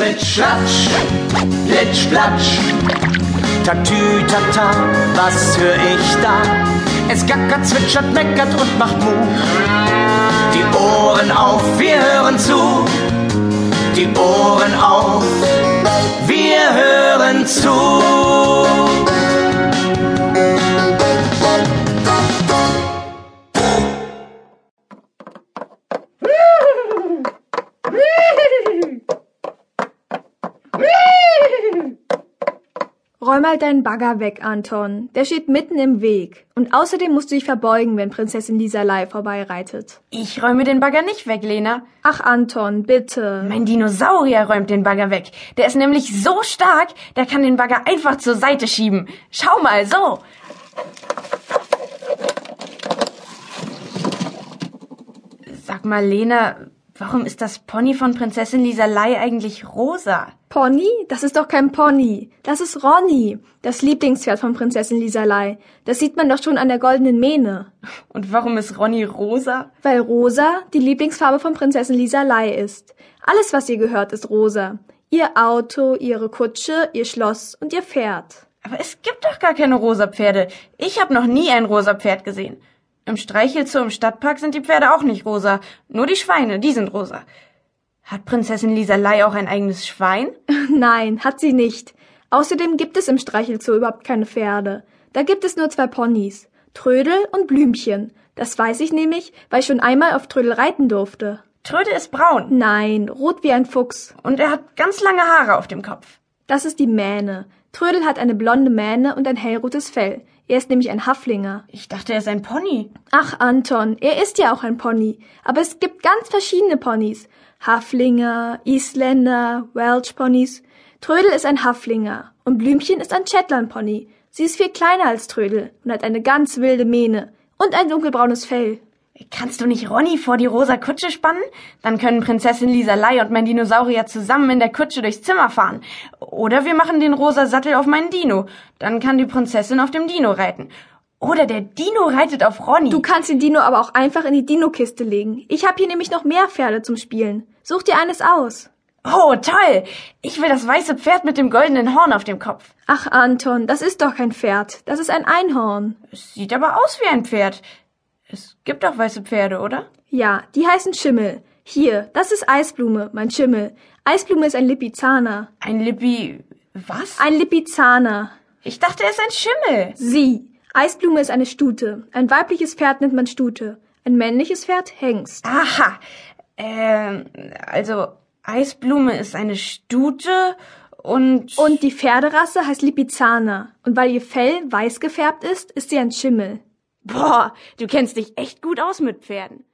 Ritsch, Latsch, Plitsch, Platsch. Tatü, tata, was hör ich da? Es gackert, zwitschert, meckert und macht Mu. Die Ohren auf, wir hören zu. Die Ohren auf, wir hören zu. Räum mal deinen Bagger weg, Anton. Der steht mitten im Weg. Und außerdem musst du dich verbeugen, wenn Prinzessin Lisalei vorbeireitet. Ich räume den Bagger nicht weg, Lena. Ach, Anton, bitte. Mein Dinosaurier räumt den Bagger weg. Der ist nämlich so stark, der kann den Bagger einfach zur Seite schieben. Schau mal, so. Sag mal, Lena, warum ist das Pony von Prinzessin Lisalei eigentlich rosa? Pony? Das ist doch kein Pony. Das ist Ronny, das Lieblingspferd von Prinzessin Lisalei. Das sieht man doch schon an der goldenen Mähne. Und warum ist Ronny rosa? Weil rosa die Lieblingsfarbe von Prinzessin Lisalei ist. Alles, was ihr gehört, ist rosa. Ihr Auto, ihre Kutsche, ihr Schloss und ihr Pferd. Aber es gibt doch gar keine rosa Pferde. Ich habe noch nie ein rosa Pferd gesehen. Im Streichelzoo im Stadtpark sind die Pferde auch nicht rosa. Nur die Schweine, die sind rosa. Hat Prinzessin Lisalei auch ein eigenes Schwein? Nein, hat sie nicht. Außerdem gibt es im Streichelzoo überhaupt keine Pferde. Da gibt es nur zwei Ponys. Trödel und Blümchen. Das weiß ich nämlich, weil ich schon einmal auf Trödel reiten durfte. Trödel ist braun. Nein, rot wie ein Fuchs. Und er hat ganz lange Haare auf dem Kopf. Das ist die Mähne. Trödel hat eine blonde Mähne und ein hellrotes Fell. Er ist nämlich ein Haflinger. Ich dachte, er ist ein Pony. Ach, Anton, er ist ja auch ein Pony. Aber es gibt ganz verschiedene Ponys. Haflinger, Isländer, Welsh Ponys. Trödel ist ein Haflinger und Blümchen ist ein Shetland Pony. Sie ist viel kleiner als Trödel und hat eine ganz wilde Mähne und ein dunkelbraunes Fell. Kannst du nicht Ronny vor die rosa Kutsche spannen? Dann können Prinzessin Lisalei und mein Dinosaurier zusammen in der Kutsche durchs Zimmer fahren. Oder wir machen den rosa Sattel auf meinen Dino. Dann kann die Prinzessin auf dem Dino reiten. Oder der Dino reitet auf Ronny. Du kannst den Dino aber auch einfach in die Dino-Kiste legen. Ich habe hier nämlich noch mehr Pferde zum Spielen. Such dir eines aus. Oh, toll! Ich will das weiße Pferd mit dem goldenen Horn auf dem Kopf. Ach, Anton, das ist doch kein Pferd. Das ist ein Einhorn. Es sieht aber aus wie ein Pferd. Es gibt doch weiße Pferde, oder? Ja, die heißen Schimmel. Hier, das ist Eisblume, mein Schimmel. Eisblume ist ein Lipizzaner. Ein Lippi. Was? Ein Lipizzaner. Ich dachte, er ist ein Schimmel. Sie. Eisblume ist eine Stute. Ein weibliches Pferd nennt man Stute. Ein männliches Pferd Hengst. Aha. Ähm, also Eisblume ist eine Stute und. Und die Pferderasse heißt Lipizzaner. Und weil ihr Fell weiß gefärbt ist, ist sie ein Schimmel. Boah, du kennst dich echt gut aus mit Pferden.